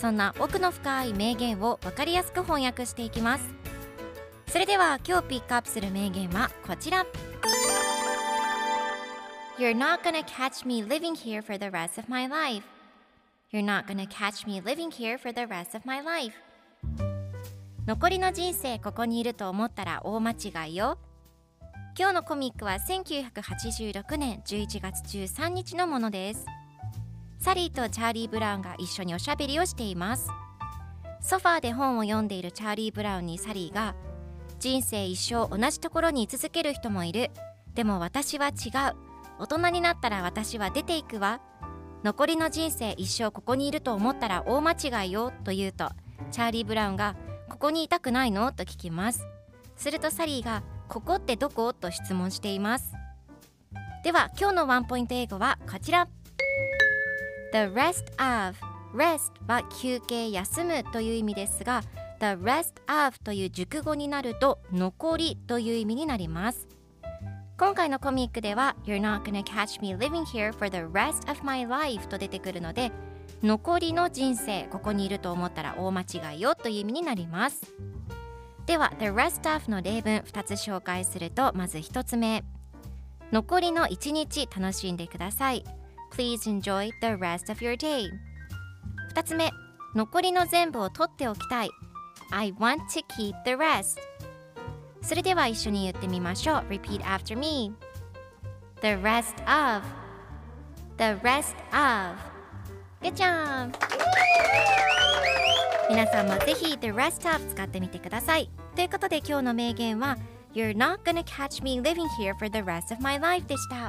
そんな奥の深い名言を分かりやすく翻訳していきますそれでは今日ピックアップする名言はこちら You're not gonna catch me living here for the rest of my life You're not gonna catch me living here for the rest of my life 残りの人生ここにいると思ったら大間違いよ今日のコミックは1986年11月13日のものですサリーとチャーリー・ブラウンが一緒におしゃべりをしています。ソファーで本を読んでいるチャーリー・ブラウンにサリーが人生一生同じところに居続ける人もいる。でも私は違う。大人になったら私は出ていくわ。残りの人生一生ここにいると思ったら大間違いよ。と言うとチャーリー・ブラウンがここにいたくないの？と聞きます。するとサリーがここってどこ？と質問しています。では今日のワンポイント英語はこちら。The rest of rest は休憩休むという意味ですが The rest of という熟語になると残りという意味になります。今回のコミックでは You're not gonna catch me living here for the rest of my life と出てくるので残りの人生ここにいると思ったら大間違いよという意味になります。では The rest of の例文2つ紹介するとまず1つ目。残りの1日楽しんでください。Please enjoy the rest of your day 2つ目残りの全部を取っておきたい I want to keep the rest それでは一緒に言ってみましょう Repeat after me The rest of The rest of Good job! 皆さんもぜひ The rest of 使ってみてくださいということで今日の名言は You're not gonna catch me living here for the rest of my life でした